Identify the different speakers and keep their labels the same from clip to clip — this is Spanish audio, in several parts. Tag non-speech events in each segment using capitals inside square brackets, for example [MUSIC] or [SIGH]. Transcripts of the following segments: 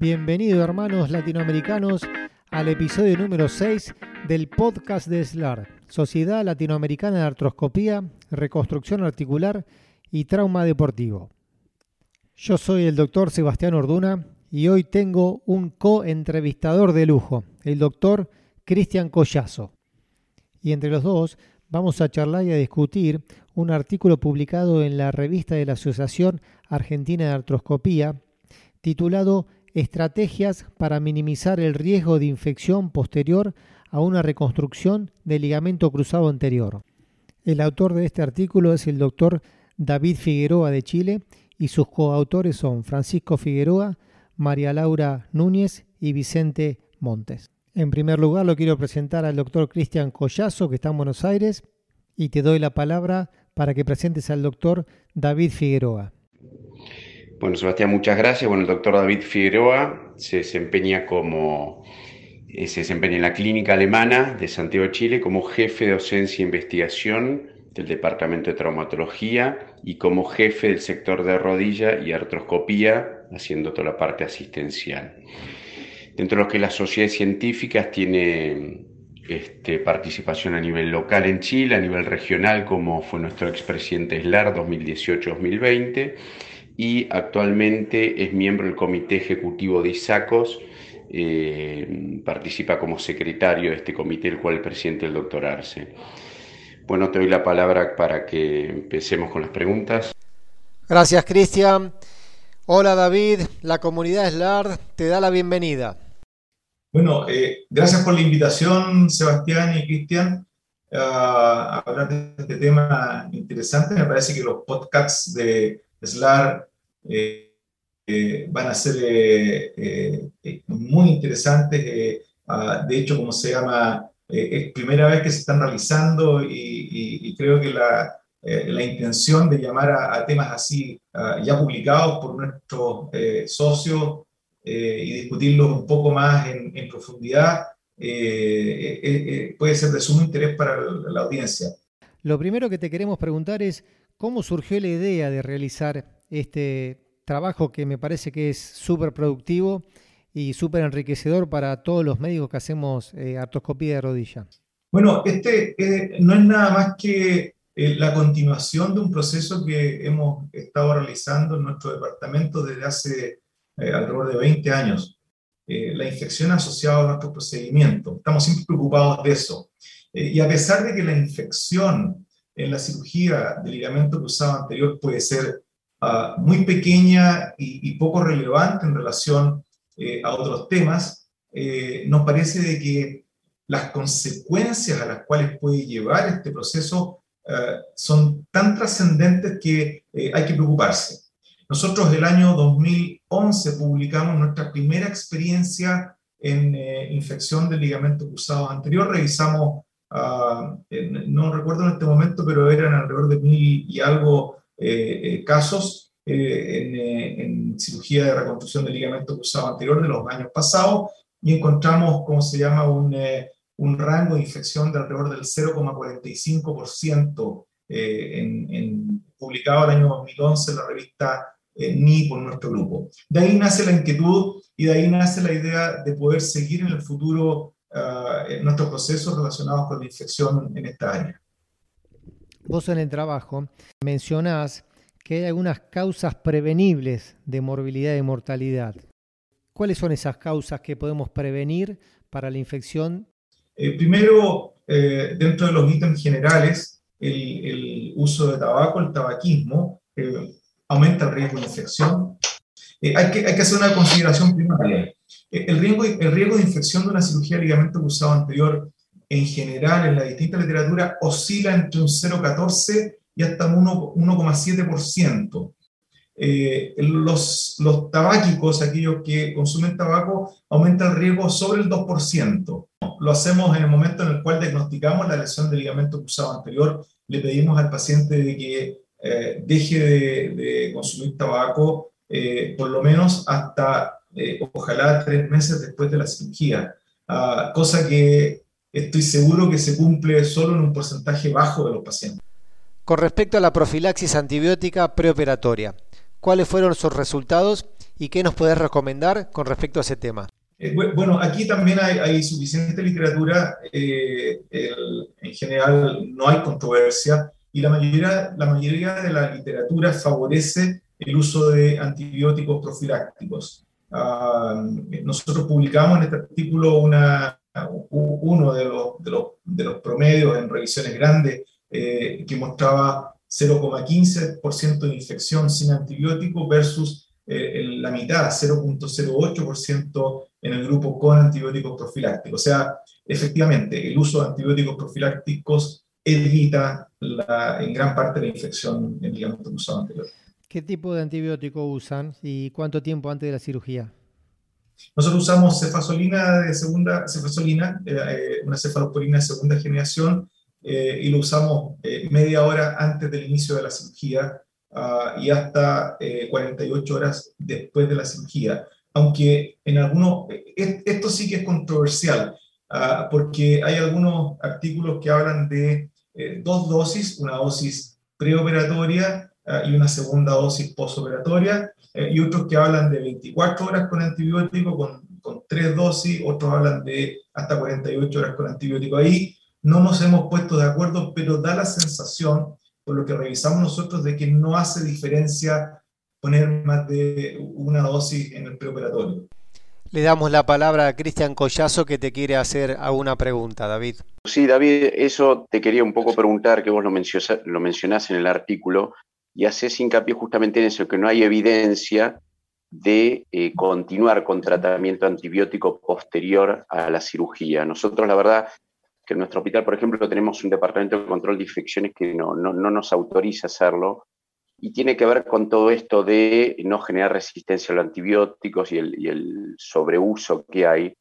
Speaker 1: Bienvenidos hermanos latinoamericanos al episodio número 6 del podcast de SLAR, Sociedad Latinoamericana de Artroscopía, Reconstrucción Articular y Trauma Deportivo. Yo soy el doctor Sebastián Orduna y hoy tengo un co-entrevistador de lujo, el doctor Cristian Collazo. Y entre los dos vamos a charlar y a discutir un artículo publicado en la revista de la Asociación Argentina de Artroscopía titulado Estrategias para minimizar el riesgo de infección posterior a una reconstrucción del ligamento cruzado anterior. El autor de este artículo es el doctor David Figueroa de Chile y sus coautores son Francisco Figueroa, María Laura Núñez y Vicente Montes. En primer lugar lo quiero presentar al doctor Cristian Collazo que está en Buenos Aires y te doy la palabra para que presentes al doctor David Figueroa.
Speaker 2: Bueno, Sebastián, muchas gracias. Bueno, el doctor David Figueroa se desempeña como eh, se desempeña en la clínica alemana de Santiago de Chile como jefe de docencia e investigación del Departamento de Traumatología y como jefe del sector de rodilla y artroscopía, haciendo toda la parte asistencial. Dentro de lo que las sociedades científicas tiene este, participación a nivel local en Chile, a nivel regional, como fue nuestro expresidente SLAR 2018-2020 y actualmente es miembro del comité ejecutivo de ISACOS, eh, participa como secretario de este comité, el cual el presidente el doctor Arce. Bueno, te doy la palabra para que empecemos con las preguntas.
Speaker 1: Gracias, Cristian. Hola, David. La comunidad SLAR te da la bienvenida.
Speaker 3: Bueno, eh, gracias por la invitación, Sebastián y Cristian, a hablar de este tema interesante. Me parece que los podcasts de SLAR van a ser eh, muy interesantes. Ah, de hecho, como se llama, es primera vez que se están realizando y, creo que la, la, intención de llamar a, temas así ah, ya publicados por nuestros socios y discutirlos un poco más en, profundidad puede ser de sumo interés para la audiencia.
Speaker 1: Lo primero que te queremos preguntar es cómo surgió la idea de realizar este trabajo que me parece que es súper productivo y súper enriquecedor para todos los médicos que hacemos eh, artroscopía de rodilla.
Speaker 3: Bueno, este eh, no es nada más que eh, la continuación de un proceso que hemos estado realizando en nuestro departamento desde hace alrededor de 20 años. la infección asociada a nuestro procedimiento. Estamos siempre preocupados de eso. y a pesar de que la infección en la cirugía del ligamento cruzado anterior puede ser Ah, muy pequeña y, poco relevante en relación eh, a otros temas, eh, nos parece de que las consecuencias a las cuales puede llevar este proceso ah, son tan trascendentes que eh, hay que preocuparse. Nosotros el año 2011 publicamos nuestra primera experiencia en infección del ligamento cruzado anterior. Revisamos, ah, no recuerdo en este momento, pero eran alrededor de mil y algo eh, eh, casos eh, en, cirugía de reconstrucción del ligamento cruzado anterior de los años pasados y encontramos, como se llama, un, un rango de infección de alrededor del 0,45% en, en, publicado el año 2011 en la revista NI por nuestro grupo. De ahí nace la inquietud y de ahí nace la idea de poder seguir en el futuro nuestros procesos relacionados con la infección en esta área.
Speaker 1: Vos en el trabajo mencionás que hay algunas causas prevenibles de morbilidad y mortalidad. ¿Cuáles son esas causas que podemos prevenir para la infección?
Speaker 3: Eh, primero, eh, dentro de los ítems generales, el, uso de tabaco, el tabaquismo, eh, aumenta el riesgo de infección. hay, que, hay que hacer una consideración primaria. el, riesgo, el riesgo de infección de una cirugía de ligamento cruzado anterior en general en la distinta literatura oscila entre un 0,14 y hasta un 1,7%. Eh, los, los tabáquicos, aquellos que consumen tabaco, aumenta el riesgo sobre el 2%. Lo hacemos en el momento en el cual diagnosticamos la lesión del ligamento cruzado anterior. Le pedimos al paciente de que eh, deje de, consumir tabaco eh, por lo menos hasta, eh, ojalá, tres meses después de la cirugía. Ah, cosa que estoy seguro que se cumple solo en un porcentaje bajo de los pacientes.
Speaker 1: Con respecto a la profilaxis antibiótica preoperatoria, ¿cuáles fueron sus resultados ¿Y qué nos puedes recomendar con respecto a ese tema?
Speaker 3: Eh, bueno, aquí también hay, suficiente literatura, eh, en general no hay controversia y la mayoría, la mayoría de la literatura favorece el uso de antibióticos profilácticos. Ah, nosotros publicamos en este artículo una, uno de los, de, los, de los promedios en revisiones grandes eh, que mostraba 0,15% de infección sin antibiótico versus la mitad, 0.08% en el grupo con antibióticos profilácticos. O sea, efectivamente, el uso de antibióticos profilácticos evita en gran parte la infección en ligamento cruzado anterior.
Speaker 1: ¿Qué tipo de antibiótico usan y cuánto tiempo antes de la cirugía?
Speaker 3: Nosotros usamos cefasolina de segunda, cefasolina, eh, eh, una cefalosporina de segunda generación, eh, y lo usamos media hora antes del inicio de la cirugía ah, y hasta 48 horas después de la cirugía. Aunque en algunos, esto sí que es controversial, ah, porque hay algunos artículos que hablan de eh, dos dosis, una dosis preoperatoria y una segunda dosis posoperatoria, eh, y otros que hablan de 24 horas con antibiótico, con, con tres dosis, otros hablan de hasta 48 horas con antibiótico. Ahí no nos hemos puesto de acuerdo, pero da la sensación, por lo que revisamos nosotros, de que no hace diferencia poner más de una dosis en el preoperatorio.
Speaker 1: Le damos la palabra a Cristian Collazo que te quiere hacer alguna pregunta, David.
Speaker 2: Sí, David, eso te quería un poco preguntar, que vos lo, lo mencionás en el artículo, y haces hincapié justamente en eso, que no hay evidencia de eh, continuar con tratamiento antibiótico posterior a la cirugía. Nosotros, la verdad, que en nuestro hospital, por ejemplo, tenemos un departamento de control de infecciones que no, no, no nos autoriza hacerlo, y tiene que ver con todo esto de no generar resistencia a los antibióticos y el, sobreuso que hay,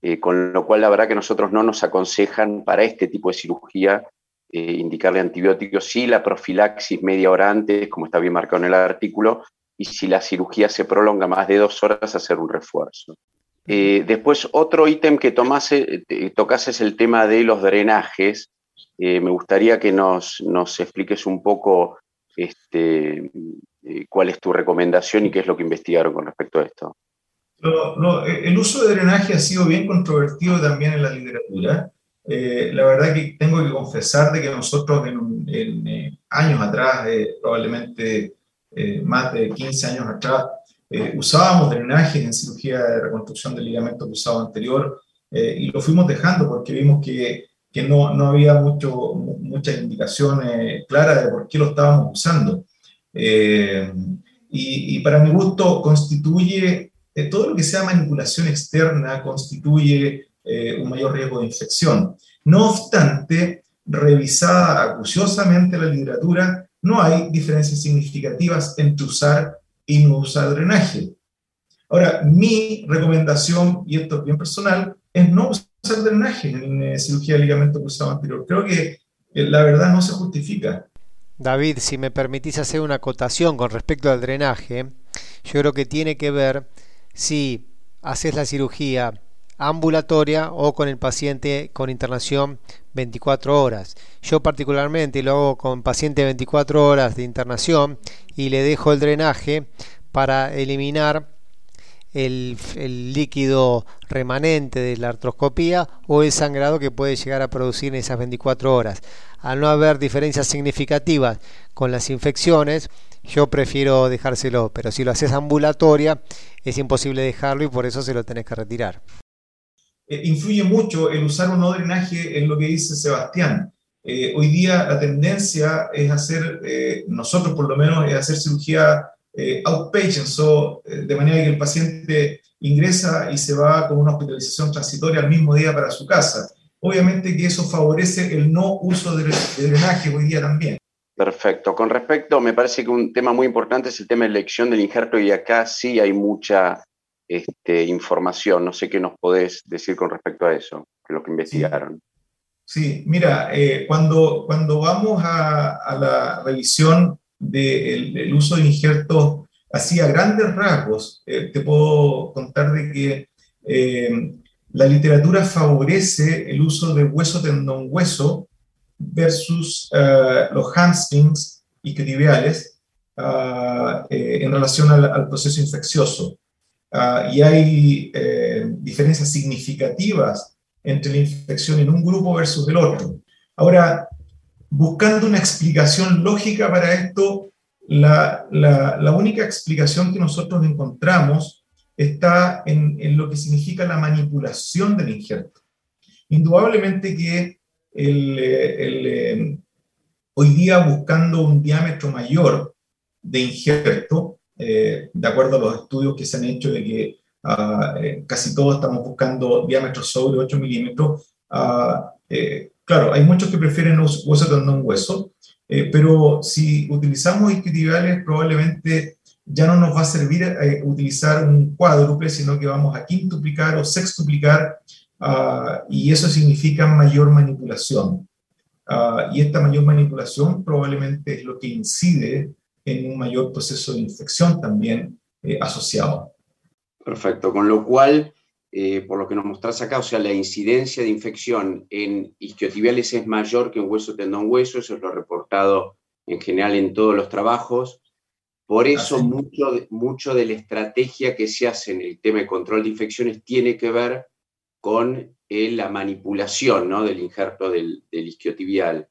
Speaker 2: eh, con lo cual la verdad que nosotros no nos aconsejan para este tipo de cirugía eh, indicarle antibióticos, si la profilaxis media hora antes, como está bien marcado en el artículo, y si la cirugía se prolonga más de dos horas, hacer un refuerzo. Eh, después, otro ítem que tomase, tocase es el tema de los drenajes. me gustaría que nos, nos expliques un poco este, eh, cuál es tu recomendación y qué es lo que investigaron con respecto a esto.
Speaker 3: Eh, el uso de drenaje ha sido bien controvertido también en la literatura. Eh, la verdad que tengo que confesar de que nosotros en, años atrás, probablemente más de 15 años atrás, usábamos drenaje en cirugía de reconstrucción del ligamento cruzado anterior y lo fuimos dejando porque vimos que que no, no había mucho, muchas indicaciones claras de por qué lo estábamos usando. Eh, y, y, para mi gusto constituye, eh, todo lo que sea manipulación externa constituye eh, un mayor riesgo de infección. No obstante, revisada acuciosamente la literatura, no hay diferencias significativas entre usar y no usar drenaje. Ahora, mi recomendación, y esto es bien personal, es no usar drenaje en eh, cirugía de ligamento cruzado anterior. Creo que eh, la verdad no se justifica.
Speaker 1: David, si me permitís hacer una acotación con respecto al drenaje, yo creo que tiene que ver si haces la cirugía ambulatoria o con el paciente con internación 24 horas. Yo particularmente lo hago con paciente 24 horas de internación y le dejo el drenaje para eliminar el, líquido remanente de la artroscopía o el sangrado que puede llegar a producir en esas 24 horas. Al no haber diferencias significativas con las infecciones, yo prefiero dejárselo, pero si lo haces ambulatoria es imposible dejarlo y por eso se lo tenés que retirar.
Speaker 3: Eh, influye mucho el usar un no drenaje en lo que dice Sebastián. Eh, hoy día la tendencia es hacer, eh, nosotros por lo menos, es hacer cirugía eh, outpatient, eh, de manera que el paciente ingresa y se va con una hospitalización transitoria al mismo día para su casa. Obviamente que eso favorece el no uso de, drenaje hoy día también.
Speaker 2: Perfecto. Con respecto, me parece que un tema muy importante es el tema de elección del injerto y acá sí hay mucha este, información. No sé qué nos podés decir con respecto a eso, lo que investigaron.
Speaker 3: Sí, mira, eh, cuando, cuando vamos a, a la revisión del uso de injertos así a grandes rasgos. Eh, te puedo contar de que eh, la literatura favorece el uso de hueso tendón hueso versus eh, los hamstrings isquiotibiales ah, eh, en relación al, proceso infeccioso. Ah, y hay eh, diferencias significativas entre la infección en un grupo versus el otro. Ahora, buscando una explicación lógica para esto, la, la, única explicación que nosotros encontramos está en, en, lo que significa la manipulación del injerto. Indudablemente que el, el, hoy día buscando un diámetro mayor de injerto, eh, de acuerdo a los estudios que se han hecho de que ah, eh, casi todos estamos buscando diámetros sobre 8 milímetros, ah, eh, claro, hay muchos que prefieren hueso tendón hueso, pero si utilizamos isquiotibiales probablemente ya no nos va a servir utilizar un cuádruple, sino que vamos a quintuplicar o sextuplicar, ah, y eso significa mayor manipulación. Y esta mayor manipulación probablemente es lo que incide en un mayor proceso de infección también eh, asociado.
Speaker 2: Perfecto, con lo cual, eh, por lo que nos mostrás acá, o sea, la incidencia de infección en isquiotibiales es mayor que en hueso tendón hueso, eso es lo reportado en general en todos los trabajos. Por eso mucho de, mucho de la estrategia que se hace en el tema de control de infecciones tiene que ver con la manipulación ¿no? del injerto del, isquiotibial.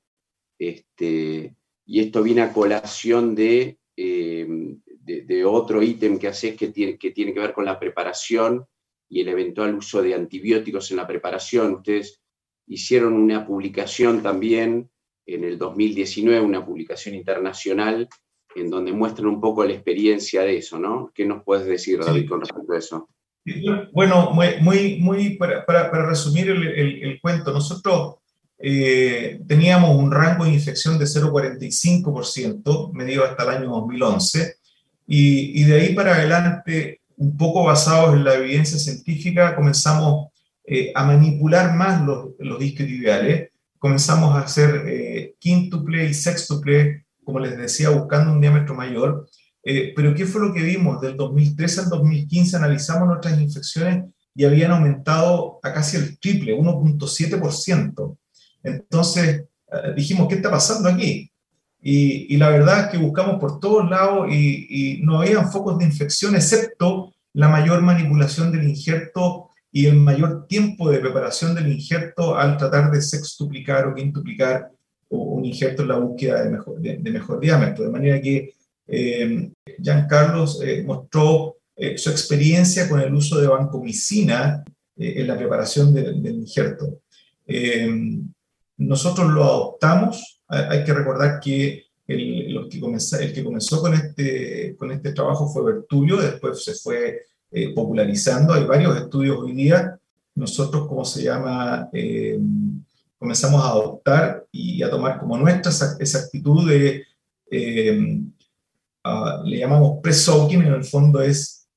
Speaker 2: Este, y esto viene a colación de, eh, de, otro ítem que haces que tiene, que tiene que ver con la preparación y el eventual uso de antibióticos en la preparación. Ustedes hicieron una publicación también en el 2019, una publicación internacional, en donde muestran un poco la experiencia de eso, ¿no? ¿Qué nos puedes decir, David, con respecto a eso?
Speaker 3: Bueno, muy, muy, para, para, resumir el, el, cuento, nosotros eh, teníamos un rango de infección de 0,45%, medido hasta el año 2011, y, y, de ahí para adelante, un poco basados en la evidencia científica, comenzamos eh, a manipular más los, los discos ideales, comenzamos a hacer eh, quíntuple y sextuple, como les decía, buscando un diámetro mayor, eh, pero ¿qué fue lo que vimos? Del 2013 al 2015 analizamos nuestras infecciones y habían aumentado a casi el triple, 1.7%. Entonces eh, dijimos, ¿qué está pasando aquí? Y, la verdad es que buscamos por todos lados y, no había focos de infección, excepto la mayor manipulación del injerto y el mayor tiempo de preparación del injerto al tratar de sextuplicar o quintuplicar un injerto en la búsqueda de mejor, de mejor diámetro. De manera que eh, Carlos eh, mostró eh, su experiencia con el uso de vancomicina eh, en la preparación del injerto. Nosotros lo adoptamos. Hay que recordar que el, que, comenzó, con este, este trabajo fue Bertulio, después se fue popularizando. Hay varios estudios hoy día. Nosotros, como se llama, comenzamos a adoptar y a tomar como nuestra esa, actitud de Ah, le llamamos pre-soaking, en el fondo es,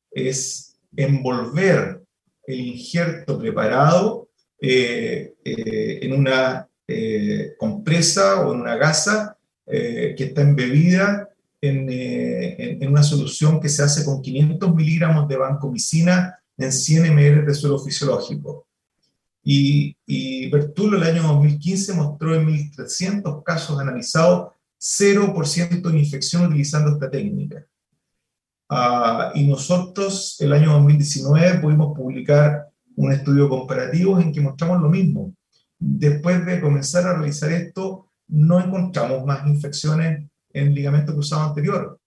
Speaker 3: envolver el injerto preparado eh, eh, en una eh, compresa o en una gasa que está embebida en, en, una solución que se hace con 500 miligramos de vancomicina en 100 ml de suelo fisiológico. Y, y Bertulo el año 2015 mostró en 1.300 casos analizados 0% de infección utilizando esta técnica. Ah, y nosotros el año 2019 pudimos publicar un estudio comparativo en que mostramos lo mismo. Después de comenzar a realizar esto, no encontramos más infecciones en el ligamento cruzado anterior.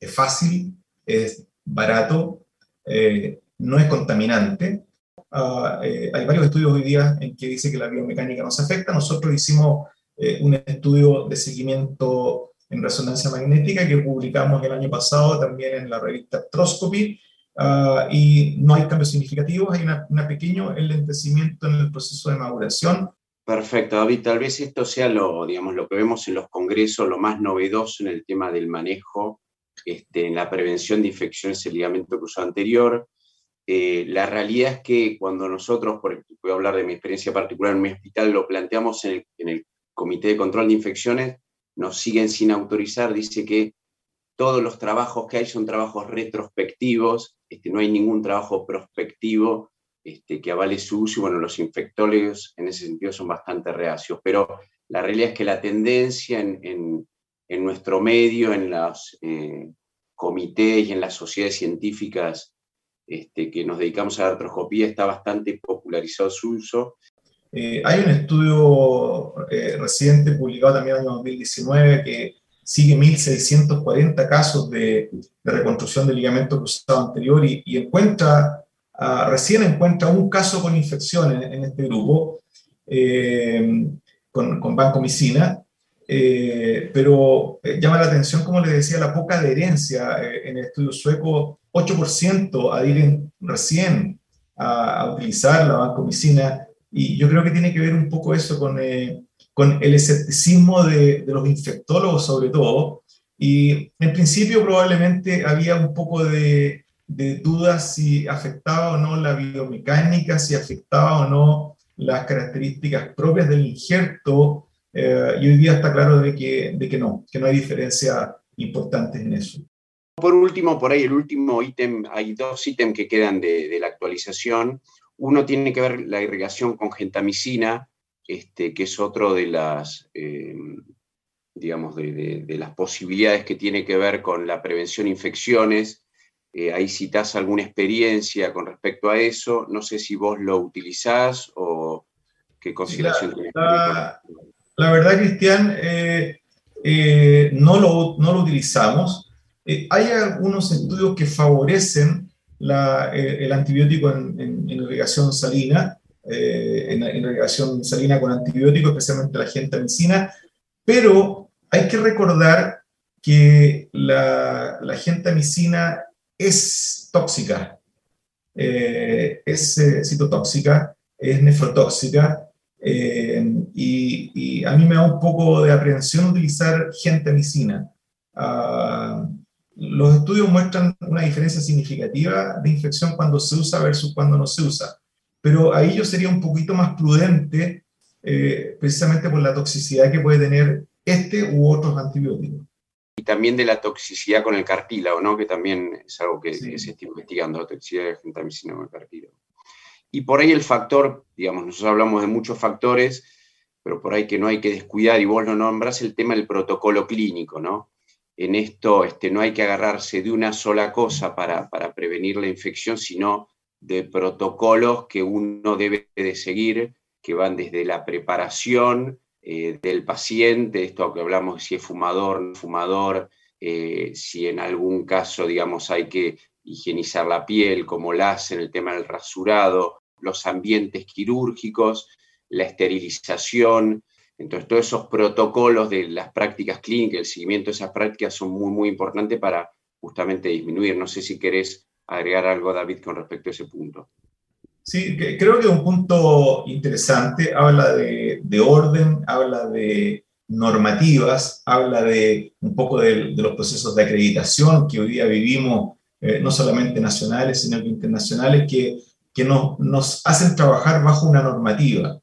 Speaker 3: Es fácil, es barato, eh, no es contaminante. Ah, eh, hay varios estudios hoy día en que dice que la biomecánica no se afecta. Nosotros hicimos eh, un estudio de seguimiento en resonancia magnética que publicamos el año pasado también en la revista Astroscopy, ah, y no hay cambios significativos, hay un pequeño enlentecimiento en el proceso de maduración.
Speaker 2: Perfecto, David, tal vez esto sea lo, digamos, lo que vemos en los congresos, lo más novedoso en el tema del manejo, este, en la prevención de infecciones del ligamento cruzado anterior. Eh, la realidad es que cuando nosotros, por ejemplo, voy a hablar de mi experiencia particular en mi hospital, lo planteamos en el, en el Comité de Control de Infecciones nos siguen sin autorizar, dice que todos los trabajos que hay son trabajos retrospectivos, este, no hay ningún trabajo prospectivo este, que avale su uso, y bueno, los infectólogos en ese sentido son bastante reacios, pero la realidad es que la tendencia en, nuestro medio, en los eh, comités y en las sociedades científicas este, que nos dedicamos a la artroscopía está bastante popularizado su uso.
Speaker 3: Eh, hay un estudio eh, reciente publicado también en el año 2019 que sigue 1.640 casos de, reconstrucción del ligamento cruzado anterior y, encuentra, ah, recién encuentra un caso con infección en, este grupo, con, con vancomicina, eh, pero eh, llama la atención, como les decía, la poca adherencia eh, en el estudio sueco. 8% adhieren recién a, utilizar la vancomicina y yo creo que tiene que ver un poco eso con, con el escepticismo de, los infectólogos sobre todo. Y en principio probablemente había un poco de, de dudas si afectaba o no la biomecánica, si afectaba o no las características propias del injerto eh, y hoy día está claro de que, de que no, que no hay diferencia importante en eso.
Speaker 2: Por último, por ahí el último ítem, hay dos ítems que quedan de, de, la actualización. Uno tiene que ver la irrigación con gentamicina, este, que es otro de las, eh, digamos, de, de, las posibilidades que tiene que ver con la prevención de infecciones. Eh, ahí citas alguna experiencia con respecto a eso. No sé si vos lo utilizás o qué consideración
Speaker 3: la, la verdad, Cristian, eh, eh, no, lo, no, lo, utilizamos. Hay algunos estudios que favorecen la, el antibiótico en, en, irrigación salina, en, en, irrigación salina con antibiótico, especialmente la gentamicina, pero hay que recordar que la, la gentamicina es tóxica, es citotóxica, es nefrotóxica, eh, y, a mí me da un poco de aprehensión utilizar gentamicina. Uh, los estudios muestran una diferencia significativa de infección cuando se usa versus cuando no se usa. Pero ahí yo sería un poquito más prudente, eh, precisamente por la toxicidad que puede tener este u otros antibióticos.
Speaker 2: Y también de la toxicidad con el cartílago, ¿no? que también es algo que, se está investigando, la toxicidad de gentamicina con el cartílago. Y por ahí el factor, digamos, nosotros hablamos de muchos factores, pero por ahí que no hay que descuidar, y vos lo nombras, el tema del protocolo clínico, ¿no? En esto este, no hay que agarrarse de una sola cosa para, prevenir la infección, sino de protocolos que uno debe de seguir, que van desde la preparación eh, del paciente, esto que hablamos si es fumador, no fumador, eh, si en algún caso, digamos, hay que higienizar la piel, como la hacen, el tema del rasurado, los ambientes quirúrgicos, la esterilización. Entonces, todos esos protocolos de las prácticas clínicas, el seguimiento de esas prácticas son muy, muy importantes para justamente disminuir. No sé si querés agregar algo, David, con respecto a ese punto.
Speaker 3: Sí, creo que es un punto interesante. Habla de, orden, habla de normativas, habla de un poco de, los procesos de acreditación que hoy día vivimos, eh, no solamente nacionales, sino que internacionales, que que nos, hacen trabajar bajo una normativa.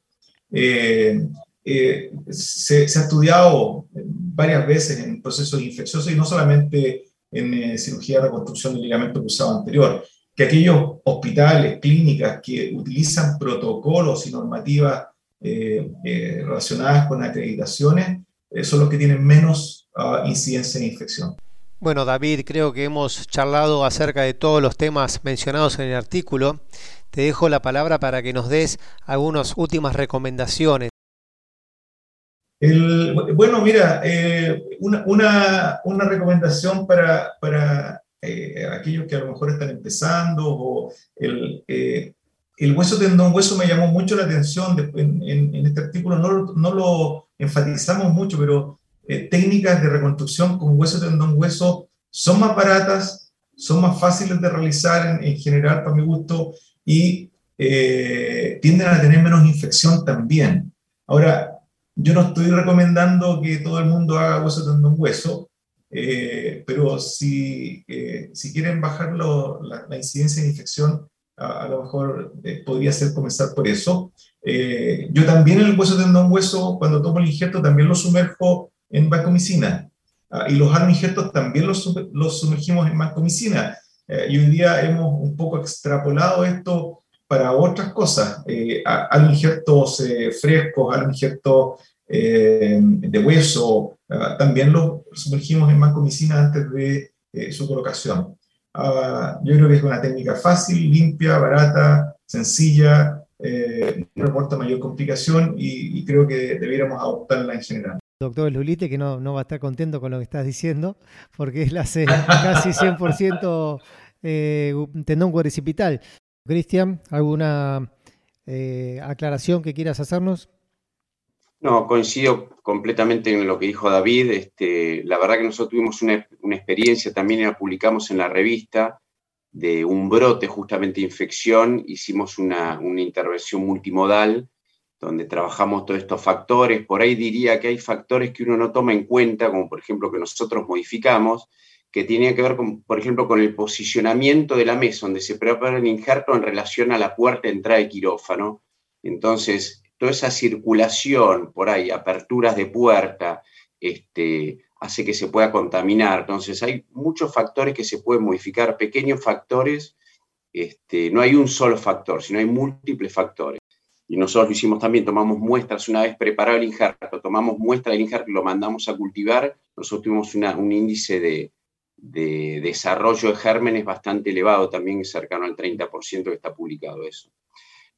Speaker 3: Eh, eh, se, ha estudiado varias veces en procesos infecciosos y no solamente en eh, cirugía de reconstrucción del ligamento cruzado anterior, que aquellos hospitales, clínicas que utilizan protocolos y normativas relacionadas con acreditaciones son los que tienen menos uh, incidencia de infección.
Speaker 1: Bueno, David, creo que hemos charlado acerca de todos los temas mencionados en el artículo. Te dejo la palabra para que nos des algunas últimas recomendaciones.
Speaker 3: Bueno, mira, eh, una, recomendación para, eh, aquellos que a lo mejor están empezando, o el, eh, el hueso tendón hueso me llamó mucho la atención en, este artículo, no, lo enfatizamos mucho, pero técnicas de reconstrucción con hueso tendón hueso son más baratas, son más fáciles de realizar en general, para mi gusto, y eh, tienden a tener menos infección también. Ahora, yo no estoy recomendando que todo el mundo haga hueso tendón hueso, eh, pero si, eh, si quieren bajar la, incidencia de infección, a, lo mejor podría ser comenzar por eso. yo también el hueso tendón hueso, cuando tomo el injerto, también lo sumerjo en vancomicina. Ah, y los injertos también los, los sumergimos en vancomicina. Eh, y hoy día hemos un poco extrapolado esto para otras cosas, eh, a, injertos eh, frescos, a injertos de hueso, ah, también lo sumergimos en mancomicina antes de su colocación. Ah, yo creo que es una técnica fácil, limpia, barata, sencilla, eh, no reporta mayor complicación y, creo que debiéramos adoptarla en general.
Speaker 1: Doctor Lulite, que no, no va a estar contento con lo que estás diciendo, porque él hace [LAUGHS] casi 100% eh, tendón cuadricipital. Cristian, ¿alguna eh, aclaración que quieras hacernos?
Speaker 2: No, coincido completamente en lo que dijo David. Este, la verdad que nosotros tuvimos una, experiencia, también la publicamos en la revista, de un brote justamente de infección. Hicimos una, intervención multimodal donde trabajamos todos estos factores. Por ahí diría que hay factores que uno no toma en cuenta, como por ejemplo que nosotros modificamos, que tienen que ver, con, por ejemplo, con el posicionamiento de la mesa, donde se prepara el injerto en relación a la puerta de entrada de quirófano. Entonces, toda esa circulación por ahí, aperturas de puerta, este, hace que se pueda contaminar. Entonces hay muchos factores que se pueden modificar, pequeños factores, este, no hay un solo factor, sino hay múltiples factores. Y nosotros lo hicimos también, tomamos muestras, una vez preparado el injerto, tomamos muestra del injerto y lo mandamos a cultivar, nosotros tuvimos un índice de, de desarrollo de gérmenes bastante elevado, también cercano al 30% que está publicado eso.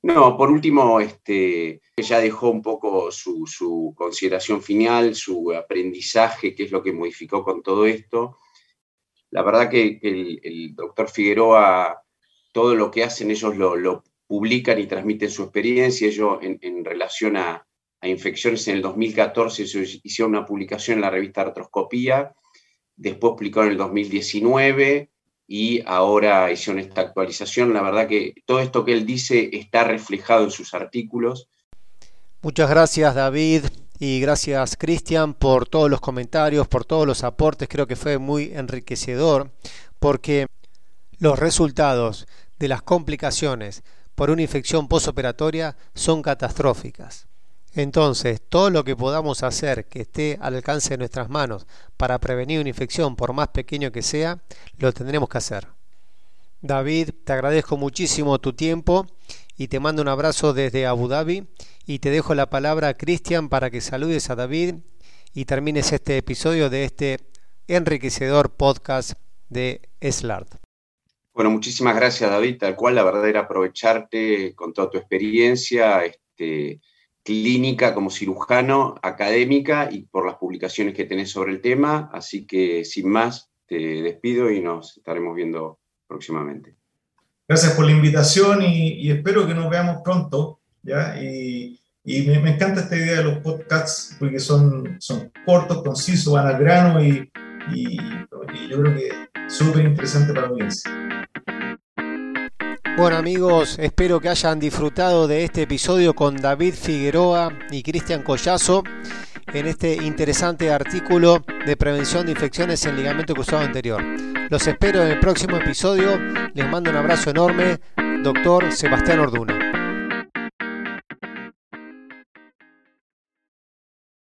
Speaker 2: No, por último, este, ya dejó un poco su, consideración final, su aprendizaje, qué es lo que modificó con todo esto. La verdad que el, doctor Figueroa, todo lo que hacen ellos lo, publican y transmiten su experiencia. Ellos en, relación a, a, infecciones en el 2014 hicieron una publicación en la revista Artroscopía, después publicó en el 2019 y ahora hicieron esta actualización. La verdad que todo esto que él dice está reflejado en sus artículos.
Speaker 1: Muchas gracias David y gracias Cristian por todos los comentarios, por todos los aportes. Creo que fue muy enriquecedor porque los resultados de las complicaciones por una infección posoperatoria son catastróficas. Entonces, todo lo que podamos hacer que esté al alcance de nuestras manos para prevenir una infección, por más pequeño que sea, lo tendremos que hacer. David, te agradezco muchísimo tu tiempo y te mando un abrazo desde Abu Dhabi y te dejo la palabra a Cristian para que saludes a David y termines este episodio de este enriquecedor podcast de SLARD.
Speaker 2: Bueno, muchísimas gracias David, tal cual la verdad era aprovecharte con toda tu experiencia, este, clínica como cirujano, académica y por las publicaciones que tenés sobre el tema. Así que sin más, te despido y nos estaremos viendo próximamente.
Speaker 3: Gracias por la invitación y, espero que nos veamos pronto. ¿ya? Y, me, encanta esta idea de los podcasts porque son, son cortos, concisos, van al grano y, y yo creo que es súper interesante para la audiencia.
Speaker 1: Bueno amigos, espero que hayan disfrutado de este episodio con David Figueroa y Cristian Collazo en este interesante artículo de prevención de infecciones en ligamento cruzado anterior. Los espero en el próximo episodio. Les mando un abrazo enorme, doctor Sebastián Orduna.